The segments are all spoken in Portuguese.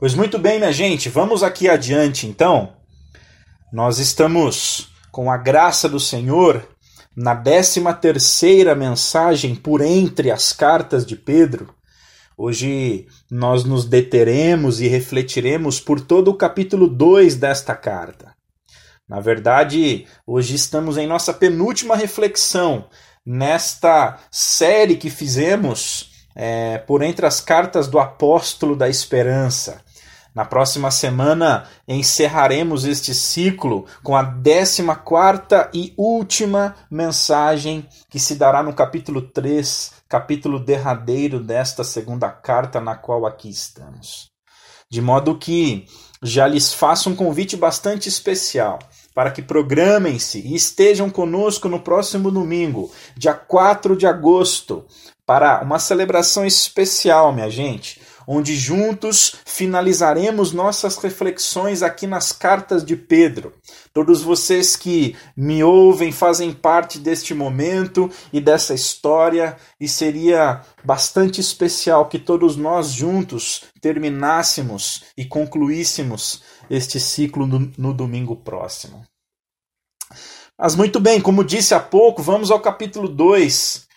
Pois muito bem, minha gente, vamos aqui adiante então. Nós estamos, com a graça do Senhor, na décima terceira mensagem por entre as cartas de Pedro. Hoje nós nos deteremos e refletiremos por todo o capítulo 2 desta carta. Na verdade, hoje estamos em nossa penúltima reflexão nesta série que fizemos é, por entre as cartas do apóstolo da esperança. Na próxima semana encerraremos este ciclo com a décima quarta e última mensagem que se dará no capítulo 3, capítulo derradeiro desta segunda carta na qual aqui estamos. De modo que já lhes faço um convite bastante especial para que programem-se e estejam conosco no próximo domingo, dia 4 de agosto, para uma celebração especial, minha gente onde juntos finalizaremos nossas reflexões aqui nas cartas de Pedro. Todos vocês que me ouvem fazem parte deste momento e dessa história, e seria bastante especial que todos nós juntos terminássemos e concluíssemos este ciclo no, domingo próximo. Mas muito bem, como disse há pouco, vamos ao capítulo 2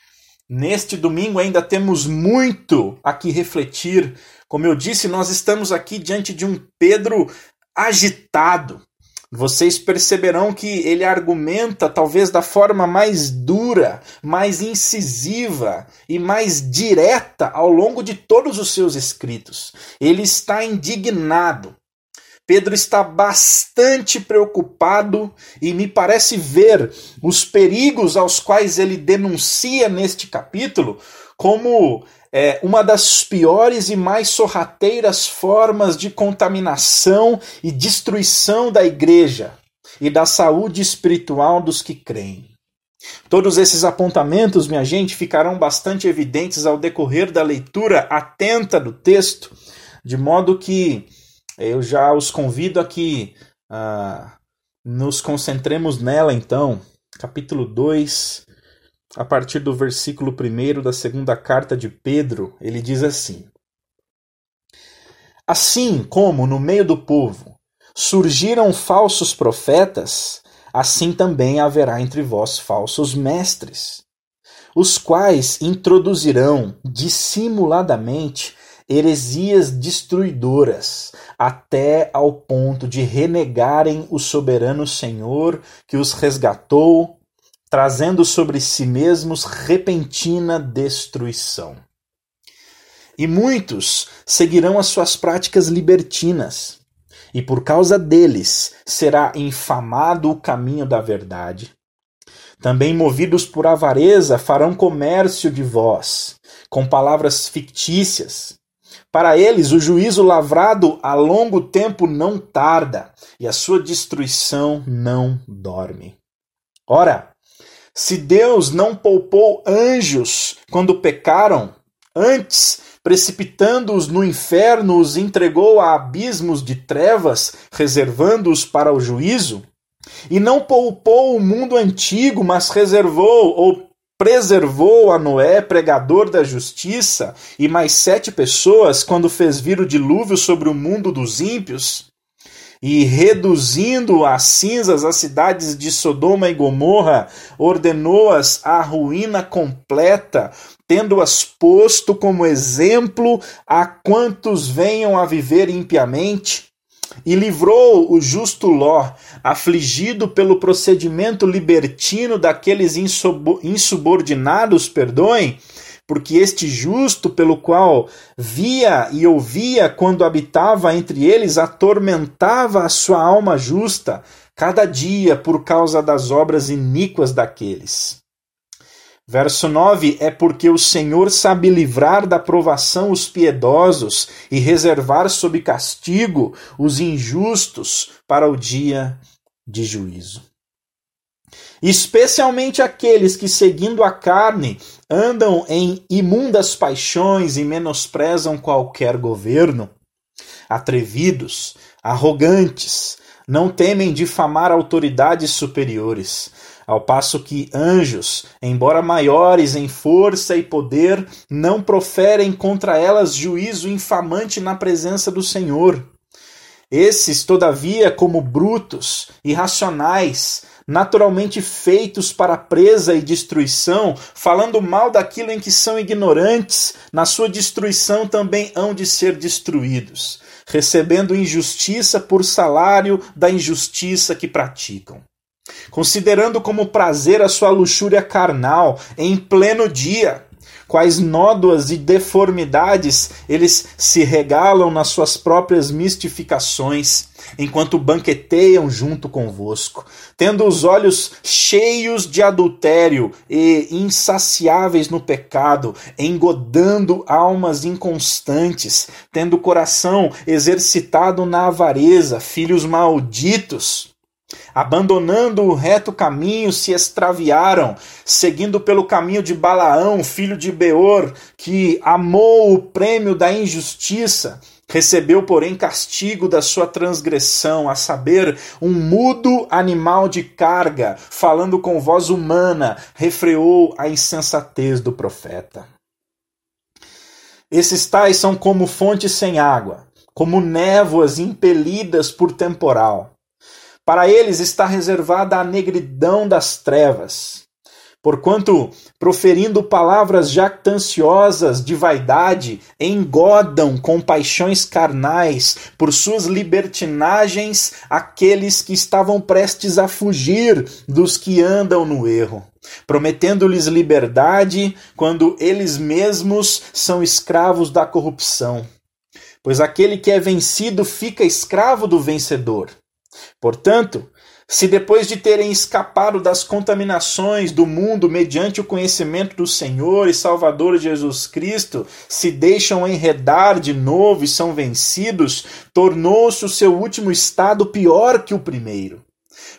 Neste domingo ainda temos muito a que refletir. Como eu disse, nós estamos aqui diante de um Pedro agitado. Vocês perceberão que ele argumenta talvez da forma mais dura, mais incisiva e mais direta ao longo de todos os seus escritos. Ele está indignado. Pedro está bastante preocupado e me parece ver os perigos aos quais ele denuncia neste capítulo como é, uma das piores e mais sorrateiras formas de contaminação e destruição da igreja e da saúde espiritual dos que creem. Todos esses apontamentos, minha gente, ficarão bastante evidentes ao decorrer da leitura atenta do texto, de modo que eu já os convido a que uh, nos concentremos nela, então. Capítulo 2, a partir do versículo 1 da segunda carta de Pedro, ele diz assim: Assim como no meio do povo surgiram falsos profetas, assim também haverá entre vós falsos mestres, os quais introduzirão dissimuladamente heresias destruidoras, até ao ponto de renegarem o soberano Senhor que os resgatou, trazendo sobre si mesmos repentina destruição. E muitos seguirão as suas práticas libertinas, e por causa deles será infamado o caminho da verdade. Também movidos por avareza farão comércio de vós, com palavras fictícias, para eles, o juízo lavrado a longo tempo não tarda, e a sua destruição não dorme. Ora, se Deus não poupou anjos quando pecaram, antes, precipitando-os no inferno, os entregou a abismos de trevas, reservando-os para o juízo, e não poupou o mundo antigo, mas reservou ou preservou a Noé, pregador da justiça, e mais sete pessoas quando fez vir o dilúvio sobre o mundo dos ímpios, e reduzindo a cinzas as cidades de Sodoma e Gomorra, ordenou-as à ruína completa, tendo-as posto como exemplo a quantos venham a viver impiamente e livrou o justo Ló, afligido pelo procedimento libertino daqueles insubordinados, perdoem, porque este justo, pelo qual via e ouvia quando habitava entre eles, atormentava a sua alma justa, cada dia por causa das obras iníquas daqueles. Verso 9: É porque o Senhor sabe livrar da provação os piedosos e reservar sob castigo os injustos para o dia de juízo. Especialmente aqueles que, seguindo a carne, andam em imundas paixões e menosprezam qualquer governo, atrevidos, arrogantes, não temem difamar autoridades superiores ao passo que anjos, embora maiores em força e poder, não proferem contra elas juízo infamante na presença do Senhor. Esses, todavia, como brutos, irracionais, naturalmente feitos para presa e destruição, falando mal daquilo em que são ignorantes, na sua destruição também hão de ser destruídos, recebendo injustiça por salário da injustiça que praticam considerando como prazer a sua luxúria carnal em pleno dia. Quais nódoas e deformidades eles se regalam nas suas próprias mistificações, enquanto banqueteiam junto convosco, tendo os olhos cheios de adultério e insaciáveis no pecado, engodando almas inconstantes, tendo o coração exercitado na avareza, filhos malditos Abandonando o reto caminho, se extraviaram, seguindo pelo caminho de Balaão, filho de Beor, que amou o prêmio da injustiça, recebeu, porém, castigo da sua transgressão, a saber, um mudo animal de carga, falando com voz humana, refreou a insensatez do profeta. Esses tais são como fontes sem água, como névoas impelidas por temporal para eles está reservada a negridão das trevas. Porquanto, proferindo palavras jactanciosas de vaidade, engodam com paixões carnais por suas libertinagens aqueles que estavam prestes a fugir dos que andam no erro, prometendo-lhes liberdade quando eles mesmos são escravos da corrupção. Pois aquele que é vencido fica escravo do vencedor. Portanto, se depois de terem escapado das contaminações do mundo mediante o conhecimento do Senhor e Salvador Jesus Cristo, se deixam enredar de novo e são vencidos, tornou-se o seu último estado pior que o primeiro.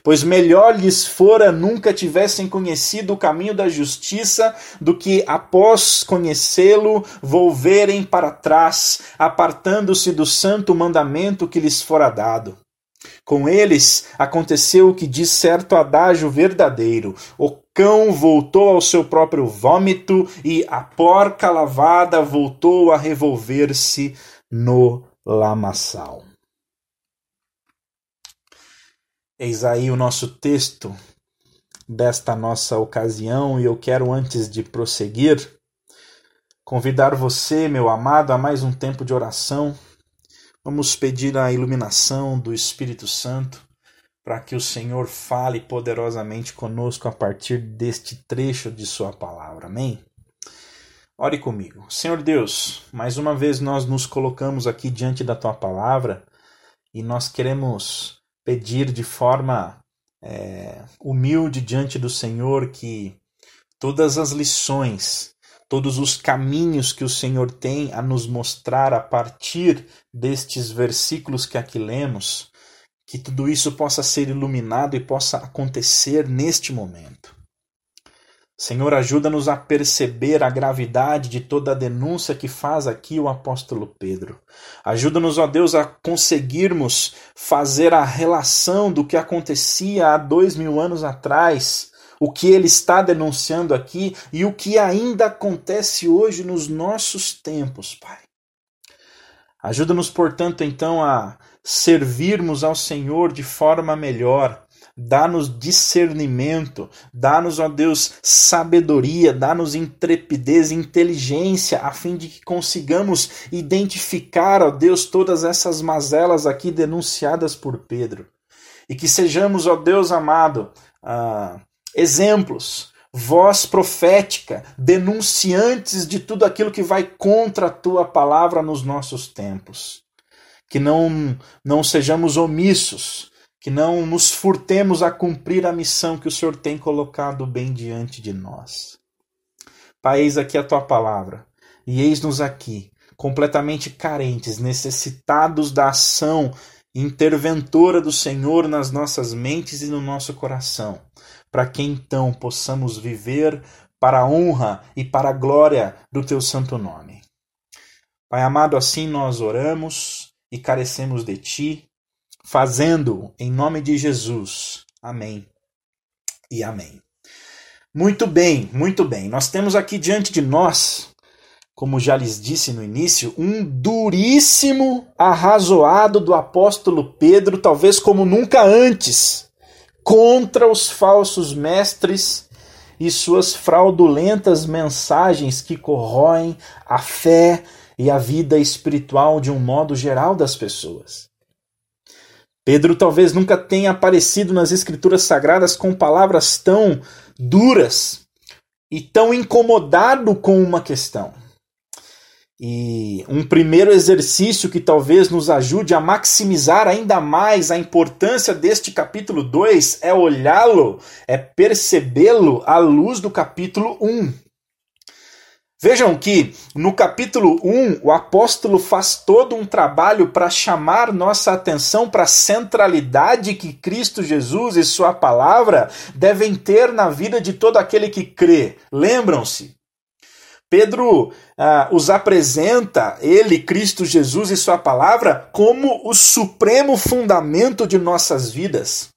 Pois melhor lhes fora nunca tivessem conhecido o caminho da justiça do que, após conhecê-lo, volverem para trás, apartando-se do santo mandamento que lhes fora dado. Com eles aconteceu o que diz certo adágio verdadeiro: o cão voltou ao seu próprio vômito e a porca lavada voltou a revolver-se no lamaçal. Eis aí o nosso texto desta nossa ocasião, e eu quero, antes de prosseguir, convidar você, meu amado, a mais um tempo de oração Vamos pedir a iluminação do Espírito Santo para que o Senhor fale poderosamente conosco a partir deste trecho de Sua palavra. Amém? Ore comigo. Senhor Deus, mais uma vez nós nos colocamos aqui diante da Tua palavra e nós queremos pedir de forma é, humilde diante do Senhor que todas as lições todos os caminhos que o Senhor tem a nos mostrar a partir destes versículos que aqui lemos, que tudo isso possa ser iluminado e possa acontecer neste momento. Senhor, ajuda-nos a perceber a gravidade de toda a denúncia que faz aqui o apóstolo Pedro. Ajuda-nos, ó Deus, a conseguirmos fazer a relação do que acontecia há dois mil anos atrás o que ele está denunciando aqui e o que ainda acontece hoje nos nossos tempos, Pai. Ajuda-nos, portanto, então a servirmos ao Senhor de forma melhor. Dá-nos discernimento, dá-nos, ó Deus, sabedoria, dá-nos intrepidez, inteligência, a fim de que consigamos identificar, ó Deus, todas essas mazelas aqui denunciadas por Pedro. E que sejamos, ó Deus amado, ah, exemplos, voz profética, denunciantes de tudo aquilo que vai contra a tua palavra nos nossos tempos. Que não, não sejamos omissos, que não nos furtemos a cumprir a missão que o Senhor tem colocado bem diante de nós. Pai, eis aqui a tua palavra, e eis-nos aqui, completamente carentes, necessitados da ação interventora do Senhor nas nossas mentes e no nosso coração para que então possamos viver para a honra e para a glória do teu santo nome. Pai amado, assim nós oramos e carecemos de ti, fazendo em nome de Jesus. Amém. e amém. Muito bem, muito bem. Nós temos aqui diante de nós, como já lhes disse no início, um duríssimo arrazoado do apóstolo Pedro, talvez como nunca antes, contra os falsos mestres e suas fraudulentas mensagens que corroem a fé e a vida espiritual de um modo geral das pessoas. Pedro talvez nunca tenha aparecido nas Escrituras Sagradas com palavras tão duras e tão incomodado com uma questão. E um primeiro exercício que talvez nos ajude a maximizar ainda mais a importância deste capítulo 2 é olhá-lo, é percebê-lo à luz do capítulo 1. Vejam que no capítulo 1 o apóstolo faz todo um trabalho para chamar nossa atenção para a centralidade que Cristo Jesus e Sua palavra devem ter na vida de todo aquele que crê. Lembram-se? Pedro ah, os apresenta, ele, Cristo Jesus e Sua palavra, como o supremo fundamento de nossas vidas.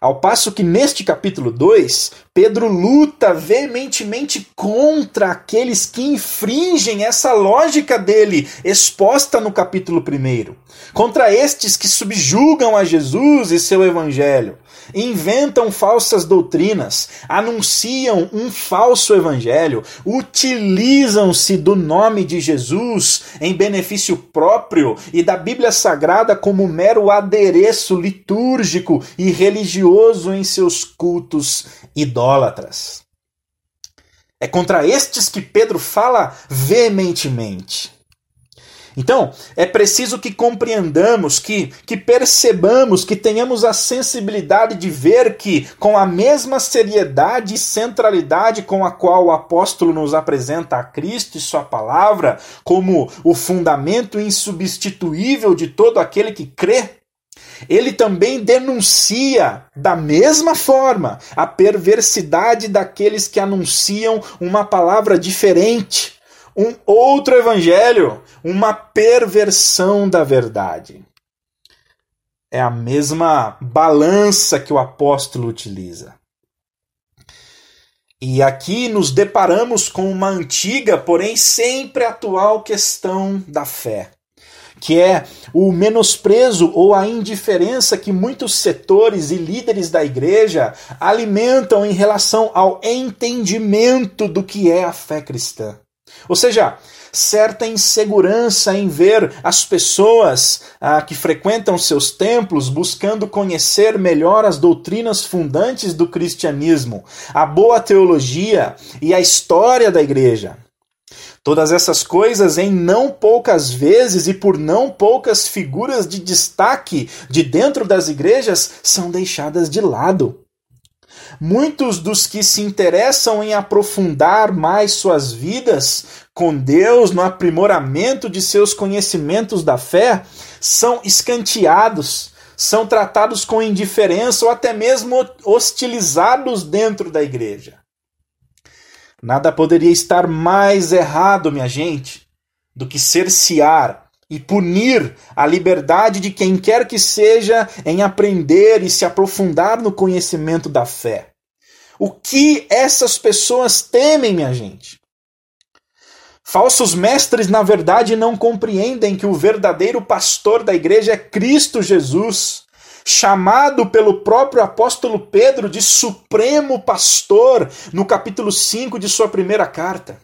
Ao passo que neste capítulo 2, Pedro luta veementemente contra aqueles que infringem essa lógica dele, exposta no capítulo 1. Contra estes que subjugam a Jesus e seu evangelho inventam falsas doutrinas, anunciam um falso evangelho, utilizam-se do nome de Jesus em benefício próprio e da Bíblia Sagrada como mero adereço litúrgico e religioso em seus cultos idólatras. É contra estes que Pedro fala veementemente. Então, é preciso que compreendamos, que, que percebamos, que tenhamos a sensibilidade de ver que, com a mesma seriedade e centralidade com a qual o apóstolo nos apresenta a Cristo e Sua palavra como o fundamento insubstituível de todo aquele que crê, ele também denuncia, da mesma forma, a perversidade daqueles que anunciam uma palavra diferente um outro evangelho, uma perversão da verdade. É a mesma balança que o apóstolo utiliza. E aqui nos deparamos com uma antiga, porém sempre atual questão da fé, que é o menosprezo ou a indiferença que muitos setores e líderes da igreja alimentam em relação ao entendimento do que é a fé cristã. Ou seja, certa insegurança em ver as pessoas ah, que frequentam seus templos buscando conhecer melhor as doutrinas fundantes do cristianismo, a boa teologia e a história da igreja. Todas essas coisas, em não poucas vezes e por não poucas figuras de destaque de dentro das igrejas, são deixadas de lado. Muitos dos que se interessam em aprofundar mais suas vidas com Deus no aprimoramento de seus conhecimentos da fé são escanteados, são tratados com indiferença ou até mesmo hostilizados dentro da igreja. Nada poderia estar mais errado, minha gente, do que cercear e punir a liberdade de quem quer que seja em aprender e se aprofundar no conhecimento da fé. O que essas pessoas temem, minha gente? Falsos mestres, na verdade, não compreendem que o verdadeiro pastor da igreja é Cristo Jesus, chamado pelo próprio apóstolo Pedro de supremo pastor, no capítulo 5 de sua primeira carta.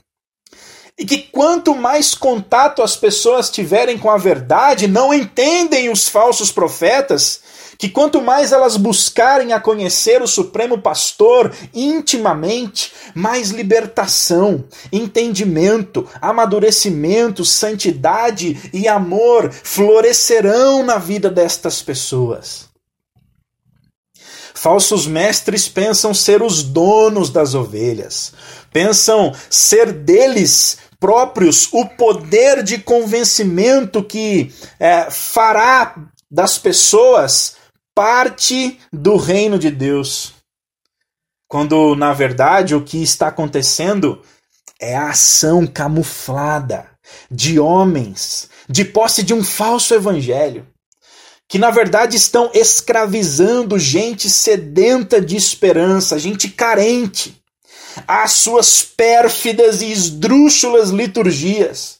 E que quanto mais contato as pessoas tiverem com a verdade, não entendem os falsos profetas, que quanto mais elas buscarem a conhecer o Supremo Pastor intimamente, mais libertação, entendimento, amadurecimento, santidade e amor florescerão na vida destas pessoas. Falsos mestres pensam ser os donos das ovelhas, pensam ser deles próprios o poder de convencimento que é, fará das pessoas parte do reino de Deus. Quando, na verdade, o que está acontecendo é a ação camuflada de homens de posse de um falso evangelho que na verdade estão escravizando gente sedenta de esperança, gente carente, às suas pérfidas e esdrúxulas liturgias,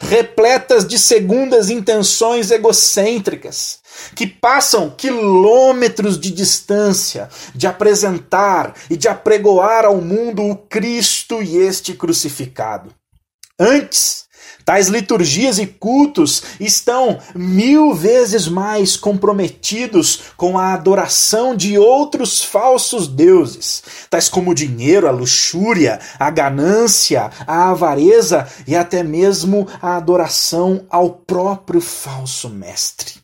repletas de segundas intenções egocêntricas, que passam quilômetros de distância de apresentar e de apregoar ao mundo o Cristo e este crucificado. Antes, tais liturgias e cultos estão mil vezes mais comprometidos com a adoração de outros falsos deuses, tais como o dinheiro, a luxúria, a ganância, a avareza e até mesmo a adoração ao próprio falso mestre.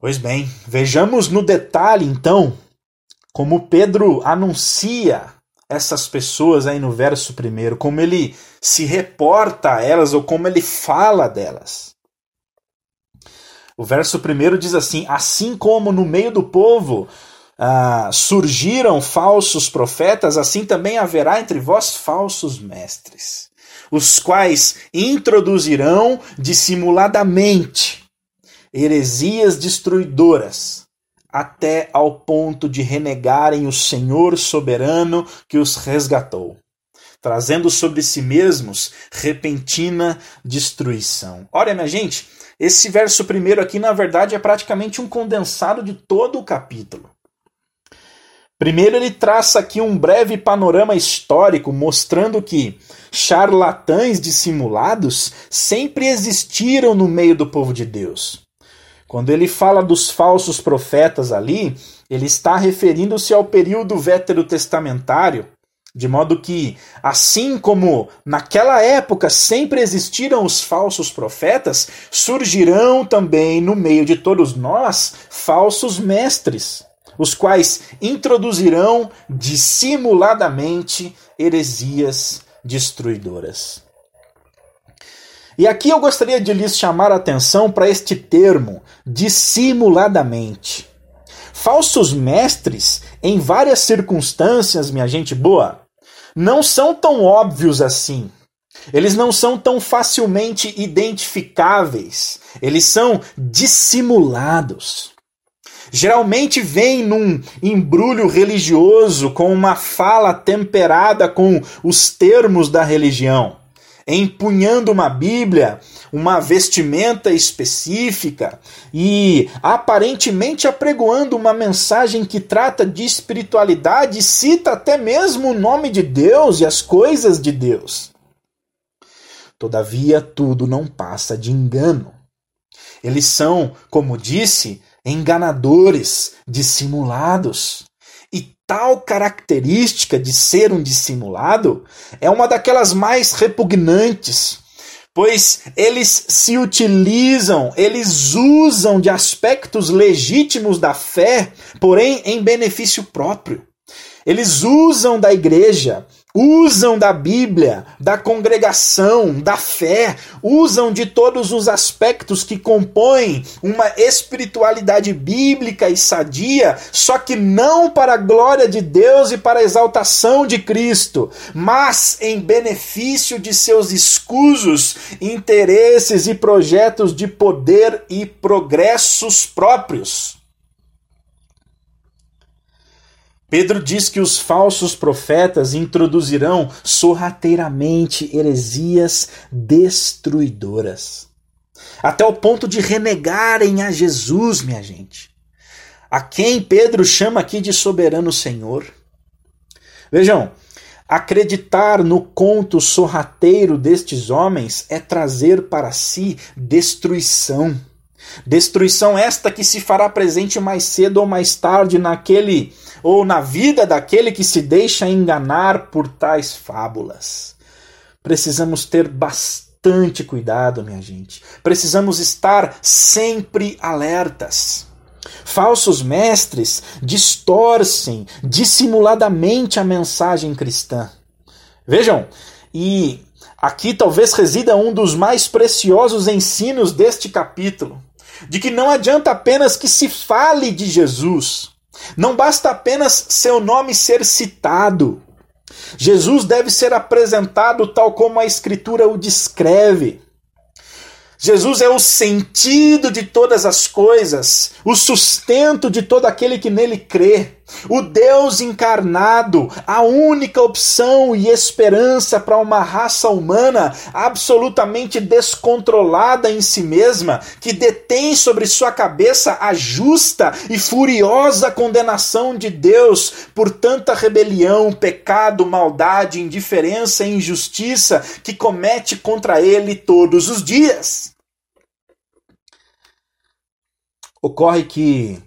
Pois bem, vejamos no detalhe então como Pedro anuncia essas pessoas aí no verso primeiro, como ele se reporta a elas ou como ele fala delas. O verso primeiro diz assim: Assim como no meio do povo ah, surgiram falsos profetas, assim também haverá entre vós falsos mestres, os quais introduzirão dissimuladamente heresias destruidoras, até ao ponto de renegarem o Senhor soberano que os resgatou, trazendo sobre si mesmos repentina destruição. Olha, minha gente, esse verso primeiro aqui, na verdade, é praticamente um condensado de todo o capítulo. Primeiro, ele traça aqui um breve panorama histórico mostrando que charlatães dissimulados sempre existiram no meio do povo de Deus. Quando ele fala dos falsos profetas ali, ele está referindo-se ao período veterotestamentário, de modo que, assim como naquela época sempre existiram os falsos profetas, surgirão também no meio de todos nós falsos mestres, os quais introduzirão dissimuladamente heresias destruidoras. E aqui eu gostaria de lhes chamar a atenção para este termo, dissimuladamente. Falsos mestres, em várias circunstâncias, minha gente boa, não são tão óbvios assim. Eles não são tão facilmente identificáveis. Eles são dissimulados. Geralmente vem num embrulho religioso com uma fala temperada com os termos da religião empunhando uma Bíblia, uma vestimenta específica e aparentemente apregoando uma mensagem que trata de espiritualidade cita até mesmo o nome de Deus e as coisas de Deus. Todavia, tudo não passa de engano. Eles são, como disse, enganadores, dissimulados tal característica de ser um dissimulado é uma daquelas mais repugnantes, pois eles se utilizam, eles usam de aspectos legítimos da fé, porém em benefício próprio. Eles usam da igreja, usam da Bíblia, da congregação, da fé, usam de todos os aspectos que compõem uma espiritualidade bíblica e sadia, só que não para a glória de Deus e para a exaltação de Cristo, mas em benefício de seus escusos interesses e projetos de poder e progressos próprios. Pedro diz que os falsos profetas introduzirão sorrateiramente heresias destruidoras, até o ponto de renegarem a Jesus, minha gente. A quem Pedro chama aqui de soberano Senhor. Vejam, acreditar no conto sorrateiro destes homens é trazer para si destruição. Destruição esta que se fará presente mais cedo ou mais tarde naquele ou na vida daquele que se deixa enganar por tais fábulas. Precisamos ter bastante cuidado, minha gente. Precisamos estar sempre alertas. Falsos mestres distorcem dissimuladamente a mensagem cristã. Vejam, e aqui talvez resida um dos mais preciosos ensinos deste capítulo, de que não adianta apenas que se fale de Jesus, não basta apenas seu nome ser citado. Jesus deve ser apresentado tal como a Escritura o descreve. Jesus é o sentido de todas as coisas, o sustento de todo aquele que nele crê, o Deus encarnado, a única opção e esperança para uma raça humana absolutamente descontrolada em si mesma, que detém sobre sua cabeça a justa e furiosa condenação de Deus por tanta rebelião, pecado, maldade, indiferença e injustiça que comete contra ele todos os dias. Ocorre que,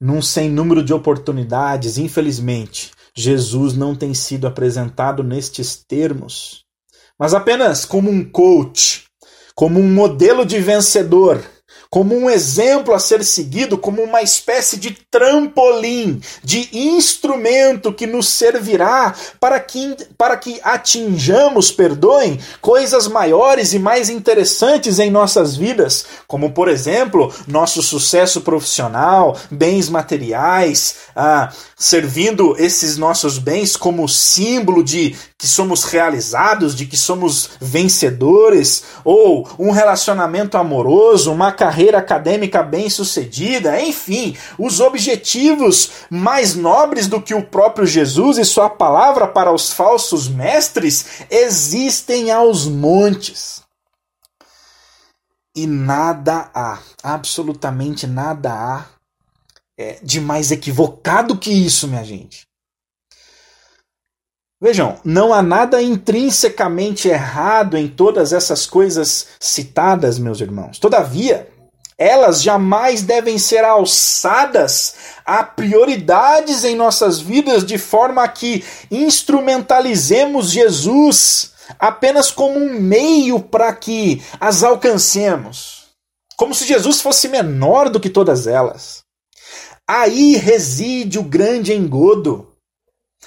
num sem número de oportunidades, infelizmente, Jesus não tem sido apresentado nestes termos, mas apenas como um coach, como um modelo de vencedor como um exemplo a ser seguido, como uma espécie de trampolim, de instrumento que nos servirá para que, para que atinjamos, perdoem, coisas maiores e mais interessantes em nossas vidas, como, por exemplo, nosso sucesso profissional, bens materiais, ah, servindo esses nossos bens como símbolo de que somos realizados, de que somos vencedores, ou um relacionamento amoroso, uma carreira acadêmica bem-sucedida, enfim, os objetivos mais nobres do que o próprio Jesus e sua palavra para os falsos mestres existem aos montes. E nada há, absolutamente nada há é, de mais equivocado que isso, minha gente. Vejam, não há nada intrinsecamente errado em todas essas coisas citadas, meus irmãos. Todavia, elas jamais devem ser alçadas a prioridades em nossas vidas de forma que instrumentalizemos Jesus apenas como um meio para que as alcancemos. Como se Jesus fosse menor do que todas elas. Aí reside o grande engodo.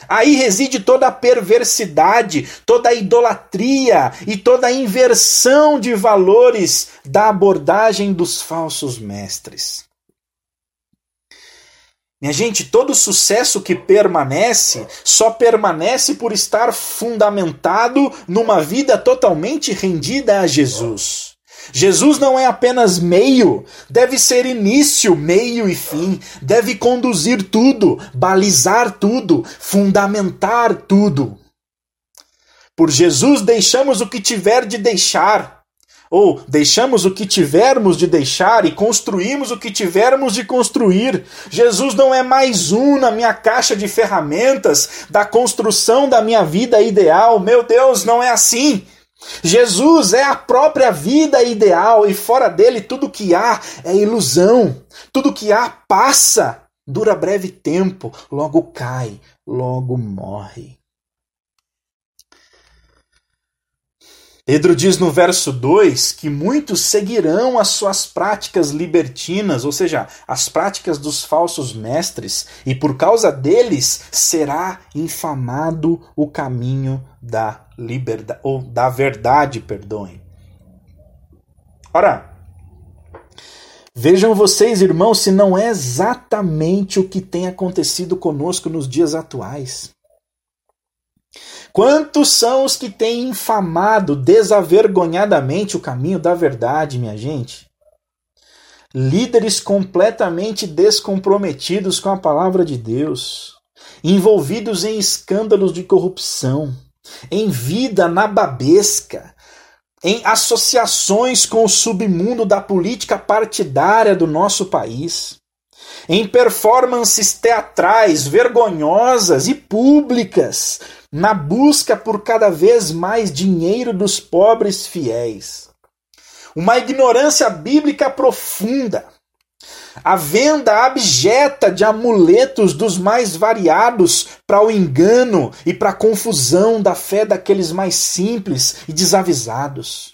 Aí reside toda a perversidade, toda a idolatria e toda a inversão de valores da abordagem dos falsos mestres. Minha gente, todo sucesso que permanece só permanece por estar fundamentado numa vida totalmente rendida a Jesus. Jesus não é apenas meio, deve ser início, meio e fim, deve conduzir tudo, balizar tudo, fundamentar tudo. Por Jesus deixamos o que tiver de deixar, ou deixamos o que tivermos de deixar e construímos o que tivermos de construir. Jesus não é mais um na minha caixa de ferramentas da construção da minha vida ideal. Meu Deus, não é assim. Jesus é a própria vida ideal e fora dele tudo que há é ilusão. Tudo que há passa, dura breve tempo, logo cai, logo morre. Pedro diz no verso 2 que muitos seguirão as suas práticas libertinas, ou seja, as práticas dos falsos mestres, e por causa deles será infamado o caminho da liberdade ou da verdade, perdoem. Ora, vejam vocês, irmãos, se não é exatamente o que tem acontecido conosco nos dias atuais. Quantos são os que têm infamado desavergonhadamente o caminho da verdade, minha gente? Líderes completamente descomprometidos com a palavra de Deus, envolvidos em escândalos de corrupção, em vida nababesca, em associações com o submundo da política partidária do nosso país, em performances teatrais vergonhosas e públicas, na busca por cada vez mais dinheiro dos pobres fiéis. Uma ignorância bíblica profunda a venda abjeta de amuletos dos mais variados para o engano e para a confusão da fé daqueles mais simples e desavisados.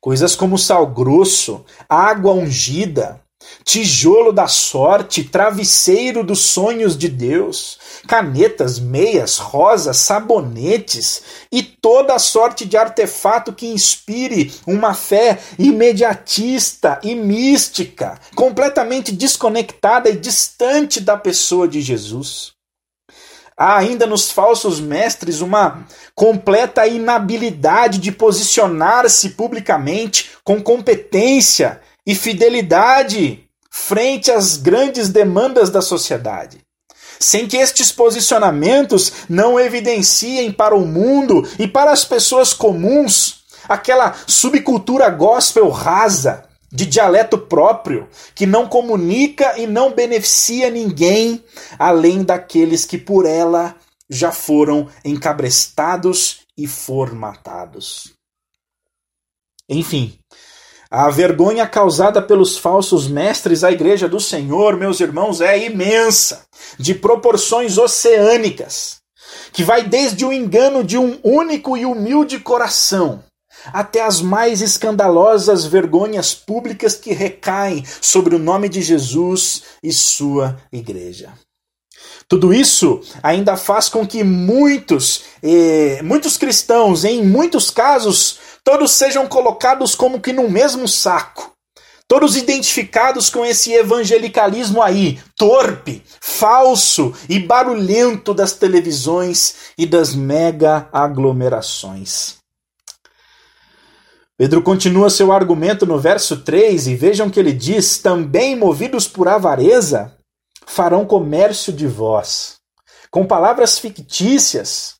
Coisas como sal grosso, água ungida, tijolo da sorte, travesseiro dos sonhos de Deus, canetas, meias, rosas, sabonetes e toda a sorte de artefato que inspire uma fé imediatista e mística, completamente desconectada e distante da pessoa de Jesus. Há ainda nos falsos mestres uma completa inabilidade de posicionar-se publicamente com competência e fidelidade frente às grandes demandas da sociedade. Sem que estes posicionamentos não evidenciem para o mundo e para as pessoas comuns aquela subcultura gospel rasa, de dialeto próprio, que não comunica e não beneficia ninguém além daqueles que por ela já foram encabrestados e formatados. Enfim, a vergonha causada pelos falsos mestres à igreja do Senhor, meus irmãos, é imensa, de proporções oceânicas, que vai desde o engano de um único e humilde coração até as mais escandalosas vergonhas públicas que recaem sobre o nome de Jesus e sua igreja. Tudo isso ainda faz com que muitos, eh, muitos cristãos, em muitos casos, todos sejam colocados como que no mesmo saco. Todos identificados com esse evangelicalismo aí, torpe, falso e barulhento das televisões e das mega aglomerações. Pedro continua seu argumento no verso 3 e vejam que ele diz: Também movidos por avareza, farão comércio de vós, com palavras fictícias.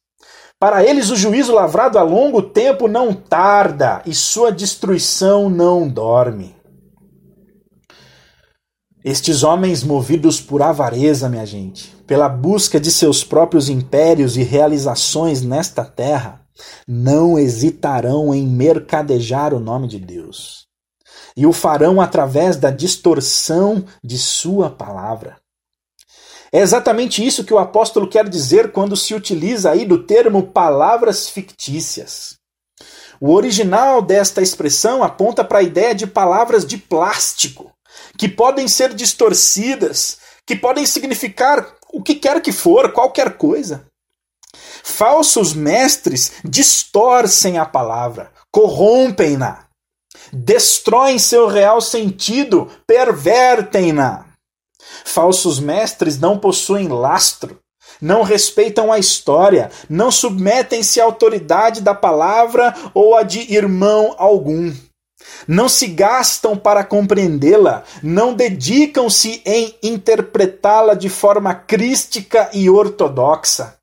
Para eles o juízo lavrado a longo tempo não tarda e sua destruição não dorme. Estes homens movidos por avareza, minha gente, pela busca de seus próprios impérios e realizações nesta terra, não hesitarão em mercadejar o nome de Deus. E o farão através da distorção de sua palavra. É exatamente isso que o apóstolo quer dizer quando se utiliza aí do termo palavras fictícias. O original desta expressão aponta para a ideia de palavras de plástico, que podem ser distorcidas, que podem significar o que quer que for, qualquer coisa. Falsos mestres distorcem a palavra, corrompem-na, destroem seu real sentido, pervertem-na. Falsos mestres não possuem lastro, não respeitam a história, não submetem-se à autoridade da palavra ou a de irmão algum. Não se gastam para compreendê-la, não dedicam-se em interpretá-la de forma crística e ortodoxa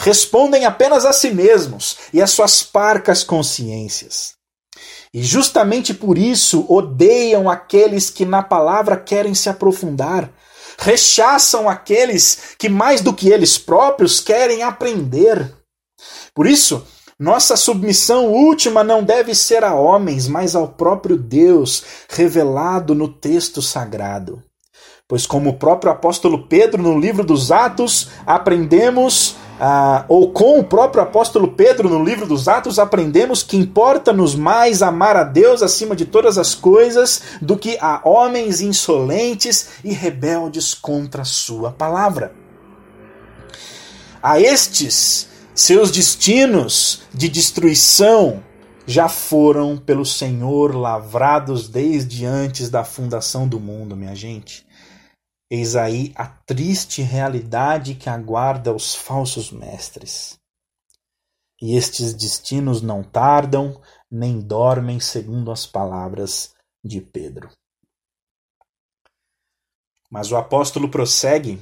respondem apenas a si mesmos e às suas parcas consciências. E justamente por isso odeiam aqueles que na palavra querem se aprofundar, rechaçam aqueles que mais do que eles próprios querem aprender. Por isso, nossa submissão última não deve ser a homens, mas ao próprio Deus, revelado no texto sagrado. Pois, como o próprio apóstolo Pedro, no livro dos Atos, aprendemos ah, ou com o próprio apóstolo Pedro no livro dos Atos, aprendemos que importa-nos mais amar a Deus acima de todas as coisas do que a homens insolentes e rebeldes contra a sua palavra. A estes, seus destinos de destruição já foram pelo Senhor lavrados desde antes da fundação do mundo, minha gente. Eis aí a triste realidade que aguarda os falsos mestres. E estes destinos não tardam, nem dormem, segundo as palavras de Pedro. Mas o apóstolo prossegue,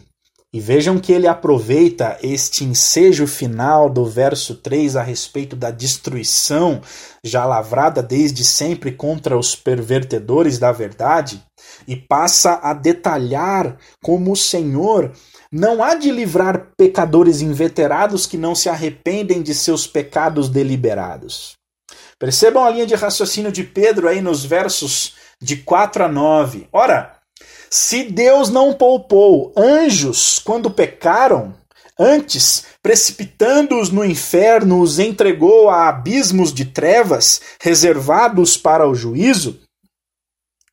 e vejam que ele aproveita este ensejo final do verso 3 a respeito da destruição já lavrada desde sempre contra os pervertedores da verdade e passa a detalhar como o Senhor não há de livrar pecadores inveterados que não se arrependem de seus pecados deliberados. Percebam a linha de raciocínio de Pedro aí nos versos de 4 a 9. Ora, se Deus não poupou anjos quando pecaram, antes, precipitando-os no inferno, os entregou a abismos de trevas reservados para o juízo,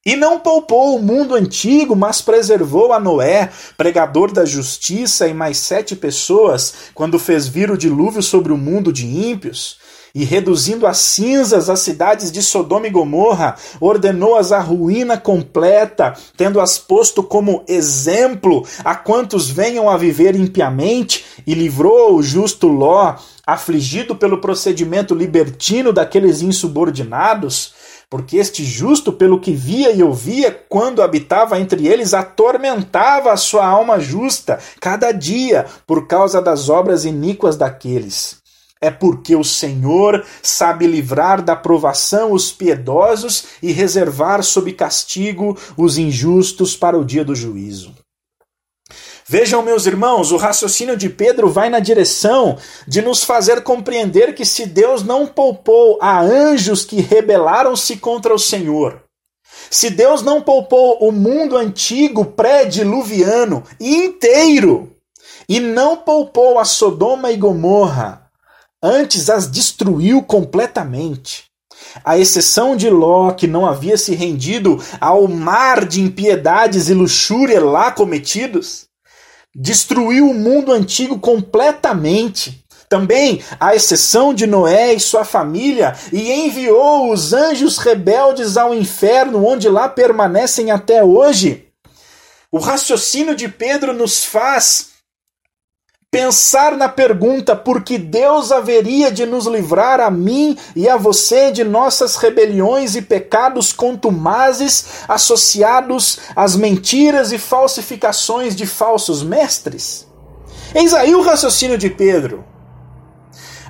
e não poupou o mundo antigo, mas preservou a Noé, pregador da justiça, e mais sete pessoas, quando fez vir o dilúvio sobre o mundo de ímpios. e reduzindo a cinzas as cidades de Sodoma e Gomorra, ordenou-as a ruína completa, tendo-as posto como exemplo a quantos venham a viver impiamente, e livrou o justo Ló, afligido pelo procedimento libertino daqueles insubordinados, porque este justo, pelo que via e ouvia quando habitava entre eles, atormentava a sua alma justa cada dia por causa das obras iníquas daqueles é porque o Senhor sabe livrar da provação os piedosos e reservar sob castigo os injustos para o dia do juízo. Vejam, meus irmãos, o raciocínio de Pedro vai na direção de nos fazer compreender que se Deus não poupou a anjos que rebelaram-se contra o Senhor, se Deus não poupou o mundo antigo pré-diluviano inteiro, e não poupou a Sodoma e Gomorra, antes as destruiu completamente. À exceção de Ló, que não havia se rendido ao mar de impiedades e luxúria lá cometidos, destruiu o mundo antigo completamente. Também, à exceção de Noé e sua família, e enviou os anjos rebeldes ao inferno, onde lá permanecem até hoje. O raciocínio de Pedro nos faz pensar na pergunta por que Deus haveria de nos livrar a mim e a você de nossas rebeliões e pecados contumazes associados às mentiras e falsificações de falsos mestres? Eis aí o raciocínio de Pedro.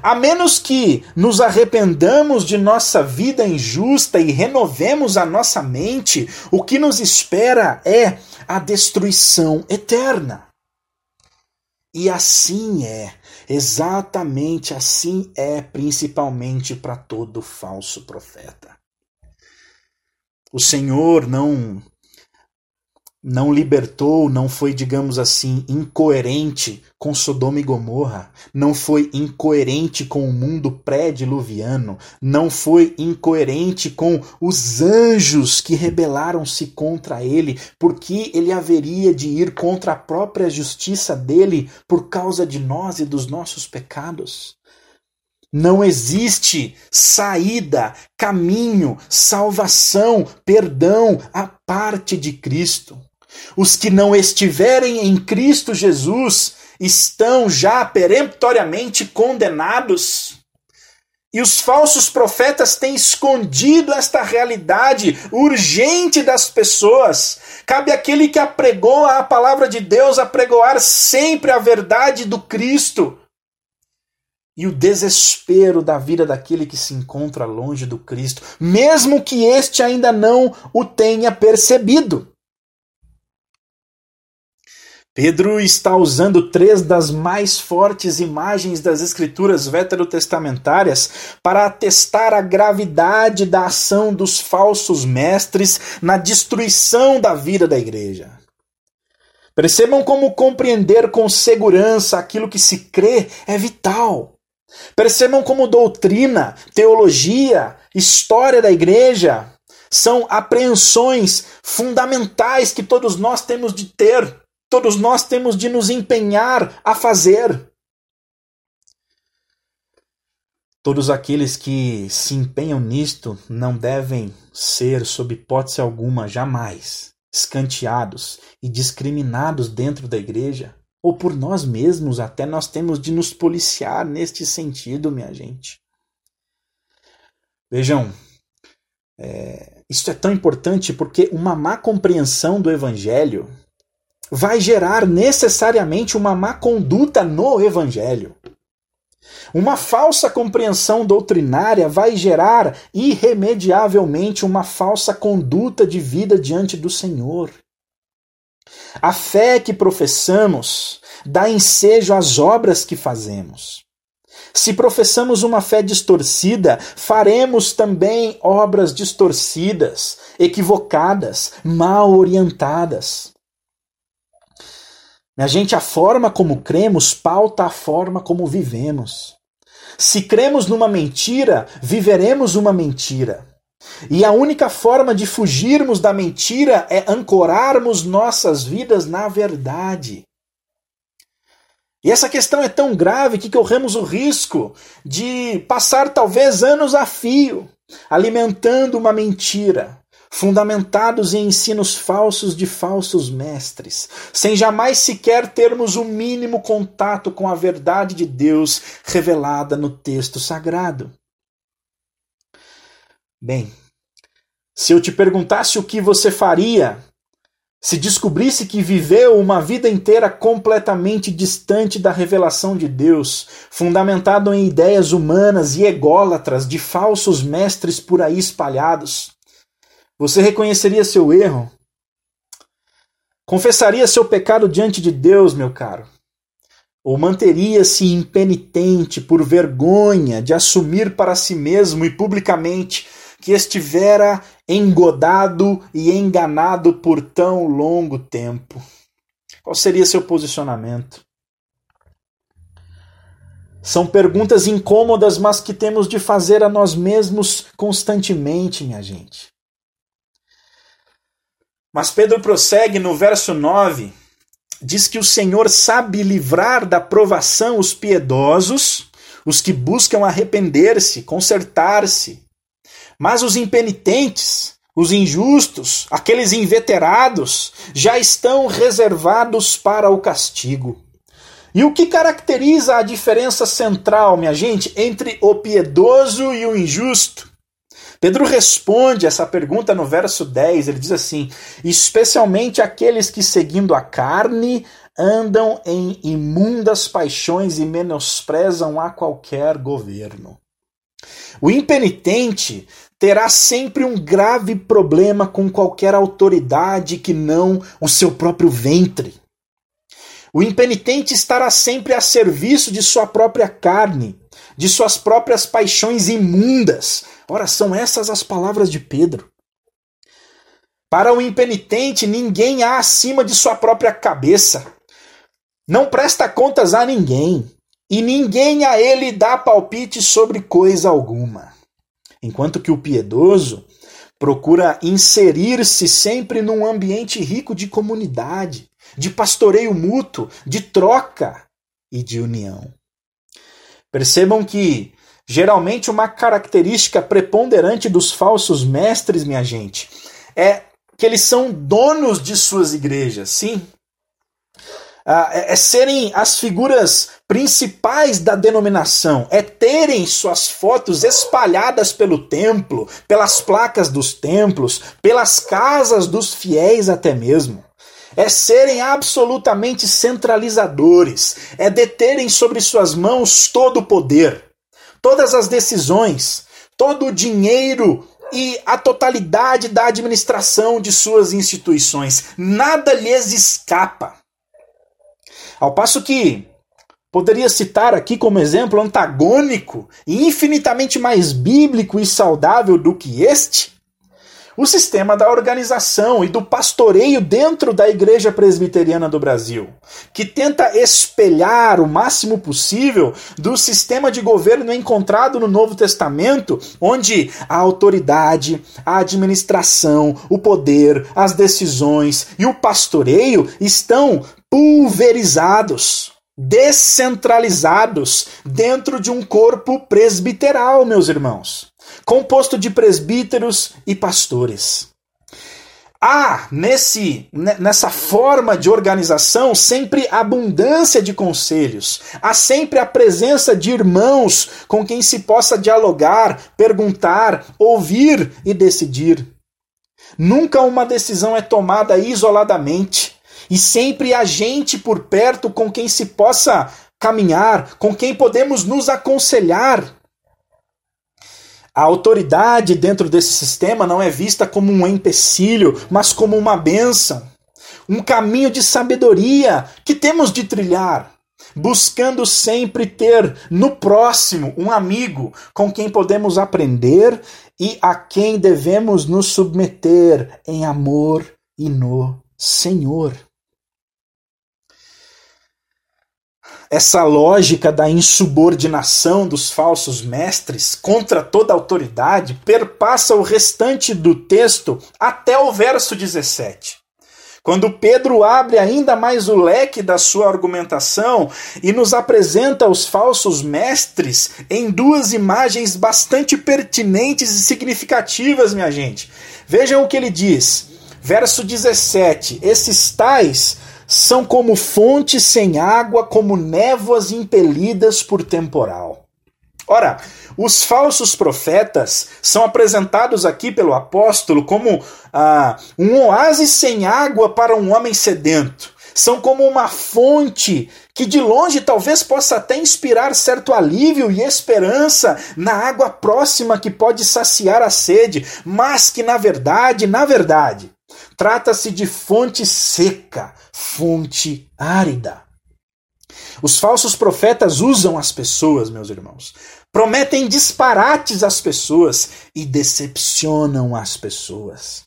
A menos que nos arrependamos de nossa vida injusta e renovemos a nossa mente, o que nos espera é a destruição eterna. E assim é, exatamente assim é, principalmente para todo falso profeta. O Senhor não não libertou, não foi, digamos assim, incoerente com Sodoma e Gomorra, não foi incoerente com o mundo pré-diluviano, não foi incoerente com os anjos que rebelaram-se contra ele, porque ele haveria de ir contra a própria justiça dele por causa de nós e dos nossos pecados. Não existe saída, caminho, salvação, perdão a parte de Cristo. Os que não estiverem em Cristo Jesus estão já peremptoriamente condenados. E os falsos profetas têm escondido esta realidade urgente das pessoas. Cabe àquele que apregou a palavra de Deus apregoar sempre a verdade do Cristo. E o desespero da vida daquele que se encontra longe do Cristo, mesmo que este ainda não o tenha percebido. Pedro está usando três das mais fortes imagens das escrituras veterotestamentárias para atestar a gravidade da ação dos falsos mestres na destruição da vida da igreja. Percebam como compreender com segurança aquilo que se crê é vital. Percebam como doutrina, teologia, história da igreja são apreensões fundamentais que todos nós temos de ter todos nós temos de nos empenhar a fazer. Todos aqueles que se empenham nisto não devem ser, sob hipótese alguma, jamais escanteados e discriminados dentro da igreja, ou por nós mesmos, até nós temos de nos policiar neste sentido, minha gente. Vejam, é, isso é tão importante porque uma má compreensão do evangelho vai gerar necessariamente uma má conduta no Evangelho. Uma falsa compreensão doutrinária vai gerar irremediavelmente uma falsa conduta de vida diante do Senhor. A fé que professamos dá ensejo às obras que fazemos. Se professamos uma fé distorcida, faremos também obras distorcidas, equivocadas, mal orientadas. A gente, a forma como cremos pauta a forma como vivemos. Se cremos numa mentira, viveremos uma mentira. E a única forma de fugirmos da mentira é ancorarmos nossas vidas na verdade. E essa questão é tão grave que corremos o risco de passar talvez anos a fio alimentando uma mentira, fundamentados em ensinos falsos de falsos mestres, sem jamais sequer termos o um mínimo contato com a verdade de Deus revelada no texto sagrado. Bem, se eu te perguntasse o que você faria se descobrisse que viveu uma vida inteira completamente distante da revelação de Deus, fundamentado em ideias humanas e ególatras de falsos mestres por aí espalhados, você reconheceria seu erro? Confessaria seu pecado diante de Deus, meu caro? Ou manteria-se impenitente por vergonha de assumir para si mesmo e publicamente que estivera engodado e enganado por tão longo tempo? Qual seria seu posicionamento? São perguntas incômodas, mas que temos de fazer a nós mesmos constantemente, minha gente. Mas Pedro prossegue no verso 9, diz que o Senhor sabe livrar da provação os piedosos, os que buscam arrepender-se, consertar-se. Mas os impenitentes, os injustos, aqueles inveterados, já estão reservados para o castigo. E o que caracteriza a diferença central, minha gente, entre o piedoso e o injusto? Pedro responde essa pergunta no verso 10, ele diz assim: especialmente aqueles que, seguindo a carne, andam em imundas paixões e menosprezam a qualquer governo. O impenitente terá sempre um grave problema com qualquer autoridade que não o seu próprio ventre. O impenitente estará sempre a serviço de sua própria carne, de suas próprias paixões imundas. Ora, são essas as palavras de Pedro. Para o impenitente, ninguém há acima de sua própria cabeça. Não presta contas a ninguém, e ninguém a ele dá palpite sobre coisa alguma enquanto que o piedoso procura inserir-se sempre num ambiente rico de comunidade, de pastoreio mútuo, de troca e de união. Percebam que geralmente uma característica preponderante dos falsos mestres, minha gente, é que eles são donos de suas igrejas, sim, ah, é, é serem as figuras principais da denominação, é terem suas fotos espalhadas pelo templo, pelas placas dos templos, pelas casas dos fiéis até mesmo. É serem absolutamente centralizadores, é deterem sobre suas mãos todo o poder, todas as decisões, todo o dinheiro e a totalidade da administração de suas instituições. Nada lhes escapa. Ao passo que poderia citar aqui como exemplo antagônico e infinitamente mais bíblico e saudável do que este, o sistema da organização e do pastoreio dentro da Igreja Presbiteriana do Brasil, que tenta espelhar o máximo possível do sistema de governo encontrado no Novo Testamento, onde a autoridade, a administração, o poder, as decisões e o pastoreio estão pulverizados, descentralizados dentro de um corpo presbiteral, meus irmãos, composto de presbíteros e pastores. Há nesse, nessa forma de organização sempre abundância de conselhos, há sempre a presença de irmãos com quem se possa dialogar, perguntar, ouvir e decidir. Nunca uma decisão é tomada isoladamente e sempre há gente por perto com quem se possa caminhar, com quem podemos nos aconselhar. A autoridade dentro desse sistema não é vista como um empecilho, mas como uma bênção, um caminho de sabedoria que temos de trilhar, buscando sempre ter no próximo um amigo com quem podemos aprender e a quem devemos nos submeter em amor e no Senhor. Essa lógica da insubordinação dos falsos mestres contra toda autoridade perpassa o restante do texto até o verso 17. Quando Pedro abre ainda mais o leque da sua argumentação e nos apresenta os falsos mestres em duas imagens bastante pertinentes e significativas, minha gente. Vejam o que ele diz. Verso 17: Esses tais são como fontes sem água, como névoas impelidas por temporal. Ora, os falsos profetas são apresentados aqui pelo apóstolo como ah, um oásis sem água para um homem sedento. São como uma fonte que de longe talvez possa até inspirar certo alívio e esperança na água próxima que pode saciar a sede, mas que na verdade, na verdade, trata-se de fonte seca, fonte árida. Os falsos profetas usam as pessoas, meus irmãos. Prometem disparates às pessoas e decepcionam as pessoas.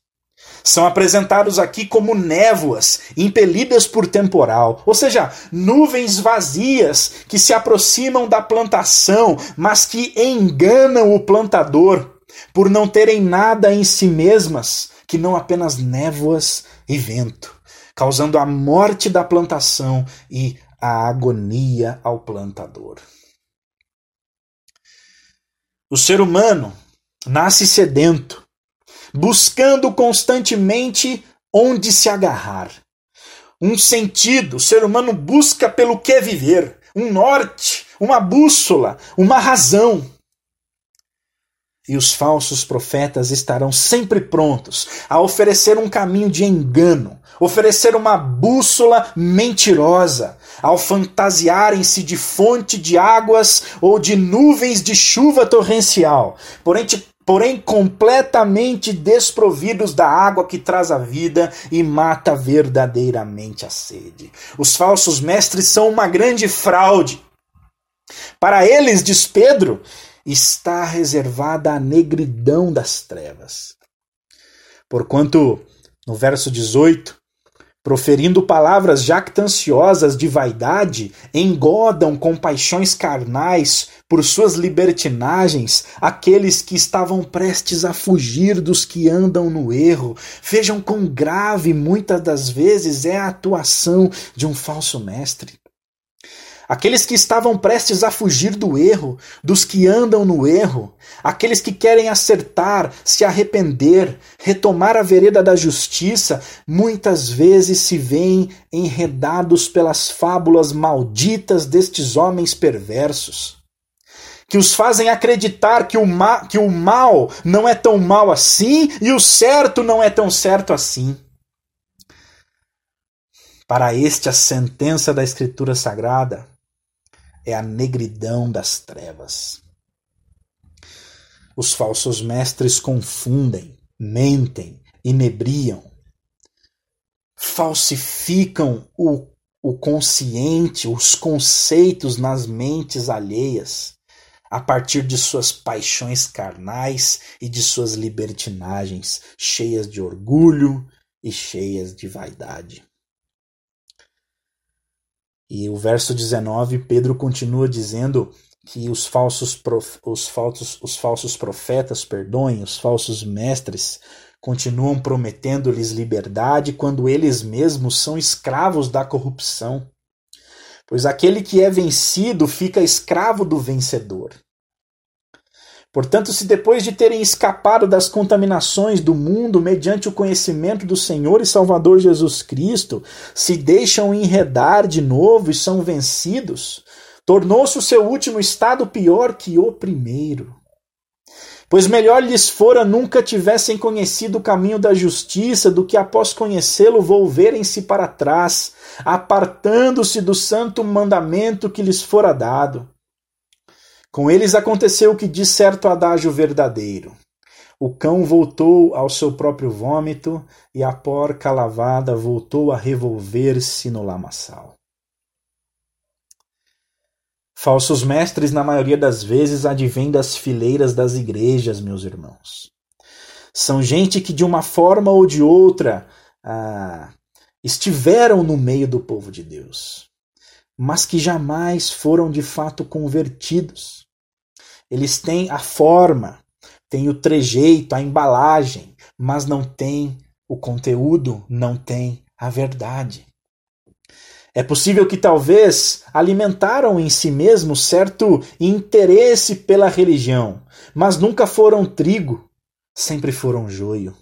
São apresentados aqui como névoas impelidas por temporal, ou seja, nuvens vazias que se aproximam da plantação, mas que enganam o plantador por não terem nada em si mesmas que não apenas névoas e vento, causando a morte da plantação e a agonia ao plantador. O ser humano nasce sedento, buscando constantemente onde se agarrar. Um sentido, o ser humano busca pelo que viver, um norte, uma bússola, uma razão. E os falsos profetas estarão sempre prontos a oferecer um caminho de engano, oferecer uma bússola mentirosa, ao fantasiarem-se de fonte de águas ou de nuvens de chuva torrencial, porém, porém completamente desprovidos da água que traz a vida e mata verdadeiramente a sede. Os falsos mestres são uma grande fraude. Para eles, diz Pedro, está reservada a negridão das trevas. Porquanto, no verso 18, proferindo palavras jactanciosas de vaidade, engodam com paixões carnais por suas libertinagens aqueles que estavam prestes a fugir dos que andam no erro. Vejam quão grave muitas das vezes é a atuação de um falso mestre. Aqueles que estavam prestes a fugir do erro, dos que andam no erro, aqueles que querem acertar, se arrepender, retomar a vereda da justiça, muitas vezes se veem enredados pelas fábulas malditas destes homens perversos. Que os fazem acreditar que o, ma que o mal não é tão mal assim e o certo não é tão certo assim. Para este, a sentença da Escritura Sagrada é a negridão das trevas. Os falsos mestres confundem, mentem, inebriam, falsificam o, o consciente, os conceitos nas mentes alheias, a partir de suas paixões carnais e de suas libertinagens, cheias de orgulho e cheias de vaidade. E o verso 19, Pedro continua dizendo que os falsos, prof, os falsos, os falsos profetas, perdoem, os falsos mestres, continuam prometendo-lhes liberdade quando eles mesmos são escravos da corrupção. Pois aquele que é vencido fica escravo do vencedor. Portanto, se depois de terem escapado das contaminações do mundo mediante o conhecimento do Senhor e Salvador Jesus Cristo, se deixam enredar de novo e são vencidos, tornou-se o seu último estado pior que o primeiro. Pois melhor lhes fora nunca tivessem conhecido o caminho da justiça do que após conhecê-lo volverem-se para trás, apartando-se do santo mandamento que lhes fora dado. Com eles aconteceu o que diz certo adágio verdadeiro. O cão voltou ao seu próprio vômito e a porca lavada voltou a revolver-se no lamaçal. Falsos mestres, na maioria das vezes, advêm das fileiras das igrejas, meus irmãos. São gente que, de uma forma ou de outra, ah, estiveram no meio do povo de Deus, mas que jamais foram de fato convertidos. Eles têm a forma, têm o trejeito, a embalagem, mas não têm o conteúdo, não têm a verdade. É possível que talvez alimentaram em si mesmo certo interesse pela religião, mas nunca foram trigo, sempre foram joio.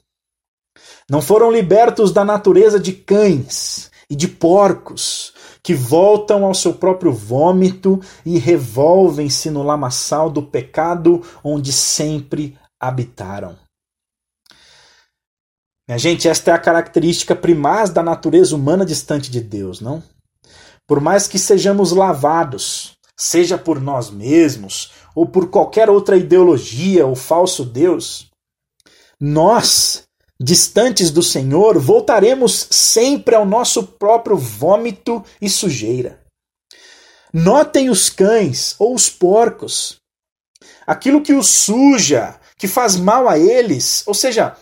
Não foram libertos da natureza de cães e de porcos, que voltam ao seu próprio vômito e revolvem-se no lamaçal do pecado onde sempre habitaram. Minha gente, esta é a característica primaz da natureza humana distante de Deus, não? Por mais que sejamos lavados, seja por nós mesmos ou por qualquer outra ideologia ou falso Deus, nós, distantes do Senhor, voltaremos sempre ao nosso próprio vômito e sujeira. Notem os cães ou os porcos. Aquilo que os suja, que faz mal a eles, ou seja,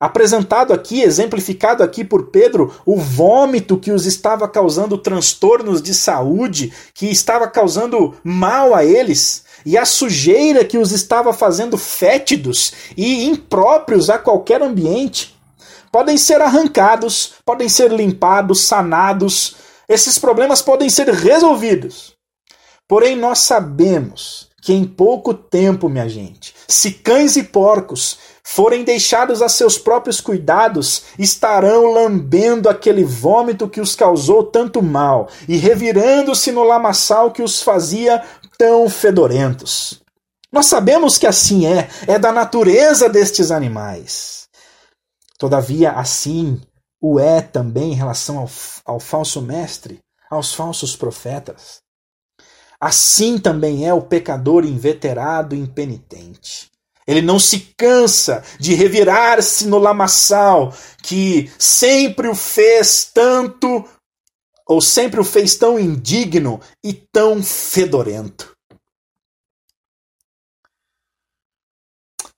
apresentado aqui, exemplificado aqui por Pedro, o vômito que os estava causando transtornos de saúde, que estava causando mal a eles, e a sujeira que os estava fazendo fétidos e impróprios a qualquer ambiente, podem ser arrancados, podem ser limpados, sanados, esses problemas podem ser resolvidos. Porém, nós sabemos que em pouco tempo, minha gente, se cães e porcos forem deixados a seus próprios cuidados, estarão lambendo aquele vômito que os causou tanto mal e revirando-se no lamaçal que os fazia tão fedorentos. Nós sabemos que assim é, é da natureza destes animais. Todavia, assim o é também em relação ao, ao falso mestre, aos falsos profetas. Assim também é o pecador inveterado e impenitente. Ele não se cansa de revirar-se no lamaçal que sempre o fez tanto, ou sempre o fez tão indigno e tão fedorento.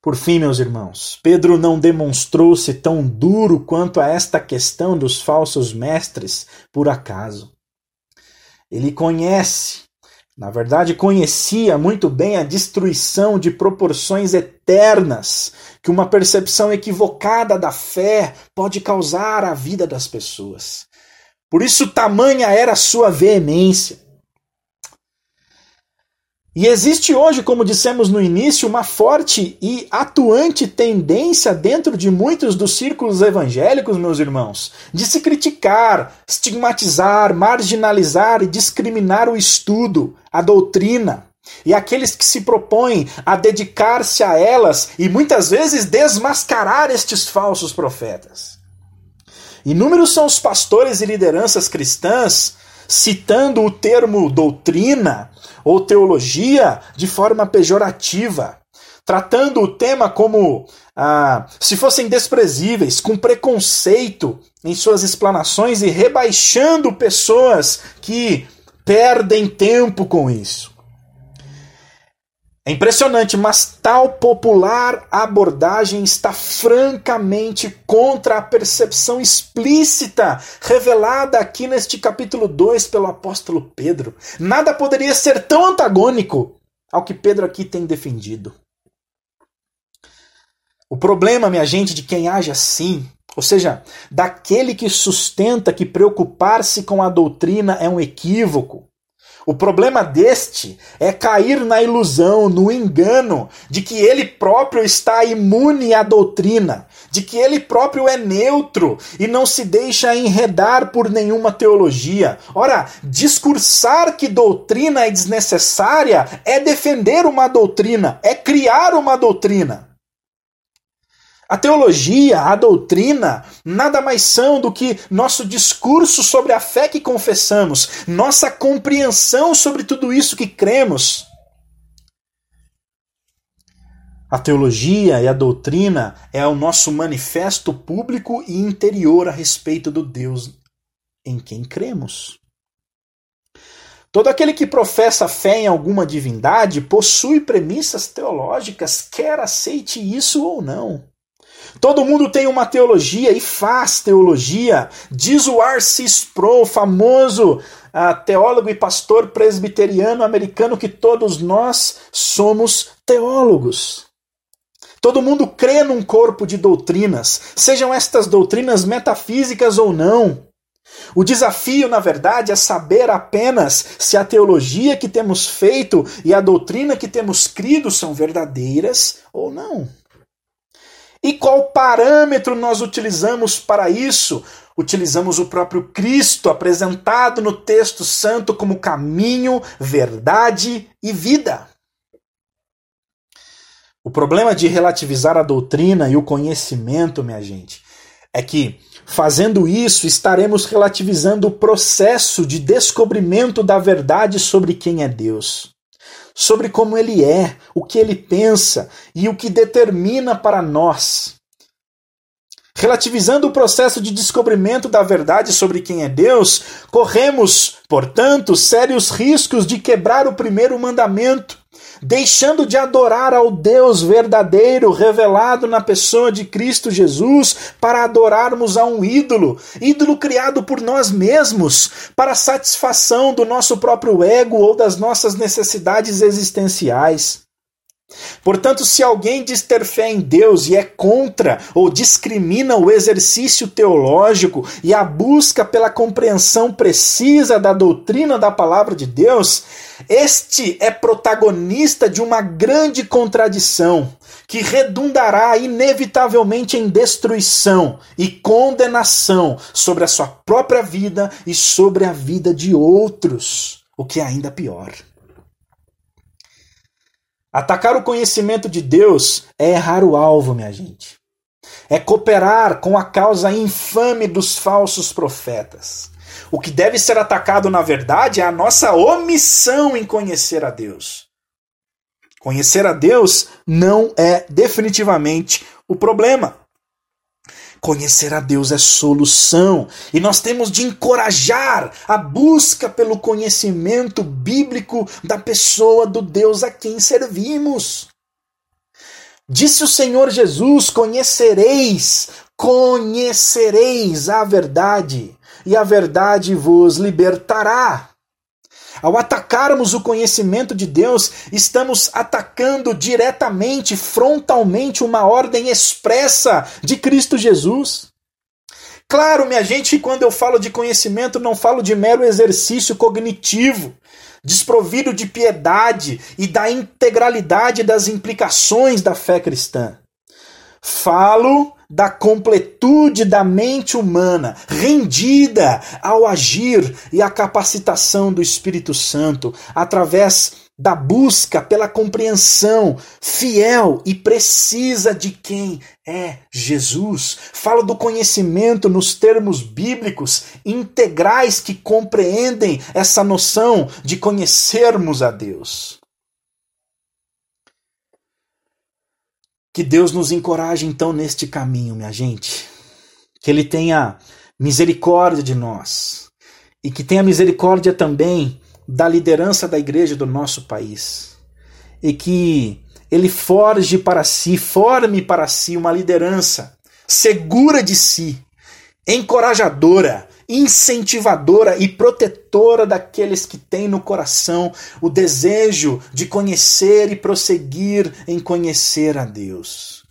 Por fim, meus irmãos, Pedro não demonstrou-se tão duro quanto a esta questão dos falsos mestres por acaso. Ele conhece na verdade, conhecia muito bem a destruição de proporções eternas que uma percepção equivocada da fé pode causar à vida das pessoas. Por isso, tamanha era sua veemência. E existe hoje, como dissemos no início, uma forte e atuante tendência dentro de muitos dos círculos evangélicos, meus irmãos, de se criticar, estigmatizar, marginalizar e discriminar o estudo, a doutrina, e aqueles que se propõem a dedicar-se a elas e muitas vezes desmascarar estes falsos profetas. Inúmeros são os pastores e lideranças cristãs citando o termo doutrina ou teologia de forma pejorativa, tratando o tema como ah, se fossem desprezíveis, com preconceito em suas explanações e rebaixando pessoas que perdem tempo com isso. É impressionante, mas tal popular abordagem está francamente contra a percepção explícita revelada aqui neste capítulo 2 pelo apóstolo Pedro. Nada poderia ser tão antagônico ao que Pedro aqui tem defendido. O problema, minha gente, de quem age assim, ou seja, daquele que sustenta que preocupar-se com a doutrina é um equívoco, o problema deste é cair na ilusão, no engano de que ele próprio está imune à doutrina, de que ele próprio é neutro e não se deixa enredar por nenhuma teologia. Ora, discursar que doutrina é desnecessária é defender uma doutrina, é criar uma doutrina. A teologia, a doutrina, nada mais são do que nosso discurso sobre a fé que confessamos, nossa compreensão sobre tudo isso que cremos. A teologia e a doutrina é o nosso manifesto público e interior a respeito do Deus em quem cremos. Todo aquele que professa fé em alguma divindade possui premissas teológicas, quer aceite isso ou não. Todo mundo tem uma teologia e faz teologia. Diz o R.C. Sproul, famoso uh, teólogo e pastor presbiteriano americano, que todos nós somos teólogos. Todo mundo crê num corpo de doutrinas, sejam estas doutrinas metafísicas ou não. O desafio, na verdade, é saber apenas se a teologia que temos feito e a doutrina que temos crido são verdadeiras ou não. E qual parâmetro nós utilizamos para isso? Utilizamos o próprio Cristo, apresentado no texto santo como caminho, verdade e vida. O problema de relativizar a doutrina e o conhecimento, minha gente, é que Fazendo isso, estaremos relativizando o processo de descobrimento da verdade sobre quem é Deus, sobre como Ele é, o que Ele pensa e o que determina para nós. Relativizando o processo de descobrimento da verdade sobre quem é Deus, corremos, portanto, sérios riscos de quebrar o primeiro mandamento deixando de adorar ao Deus verdadeiro revelado na pessoa de Cristo Jesus para adorarmos a um ídolo, ídolo criado por nós mesmos, para satisfação do nosso próprio ego ou das nossas necessidades existenciais. Portanto, se alguém diz ter fé em Deus e é contra ou discrimina o exercício teológico e a busca pela compreensão precisa da doutrina da palavra de Deus, este é protagonista de uma grande contradição que redundará inevitavelmente em destruição e condenação sobre a sua própria vida e sobre a vida de outros, o que é ainda pior. Atacar o conhecimento de Deus é errar o alvo, minha gente. É cooperar com a causa infame dos falsos profetas. O que deve ser atacado, na verdade, é a nossa omissão em conhecer a Deus. Conhecer a Deus não é definitivamente o problema. Conhecer a Deus é solução e nós temos de encorajar a busca pelo conhecimento bíblico da pessoa do Deus a quem servimos. Disse o Senhor Jesus: Conhecereis, conhecereis a verdade, e a verdade vos libertará. Ao atacarmos o conhecimento de Deus, estamos atacando diretamente, frontalmente, uma ordem expressa de Cristo Jesus. Claro, minha gente, que quando eu falo de conhecimento, não falo de mero exercício cognitivo, desprovido de piedade e da integralidade das implicações da fé cristã. Falo da completude da mente humana, rendida ao agir e à capacitação do Espírito Santo, através da busca pela compreensão fiel e precisa de quem é Jesus. Falo do conhecimento nos termos bíblicos integrais que compreendem essa noção de conhecermos a Deus. Que Deus nos encoraje então neste caminho, minha gente. Que Ele tenha misericórdia de nós e que tenha misericórdia também da liderança da igreja do nosso país. E que Ele forge para si, forme para si uma liderança segura de si, encorajadora, incentivadora e protetora daqueles que têm no coração o desejo de conhecer e prosseguir em conhecer a Deus.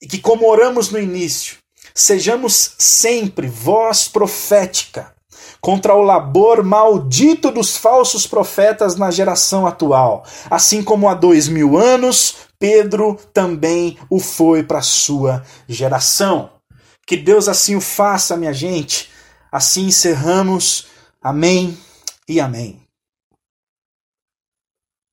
E que, como oramos no início, sejamos sempre voz profética contra o labor maldito dos falsos profetas na geração atual. Assim como há dois mil anos, Pedro também o foi para sua geração. Que Deus assim o faça, minha gente Assim encerramos. Amém e amém.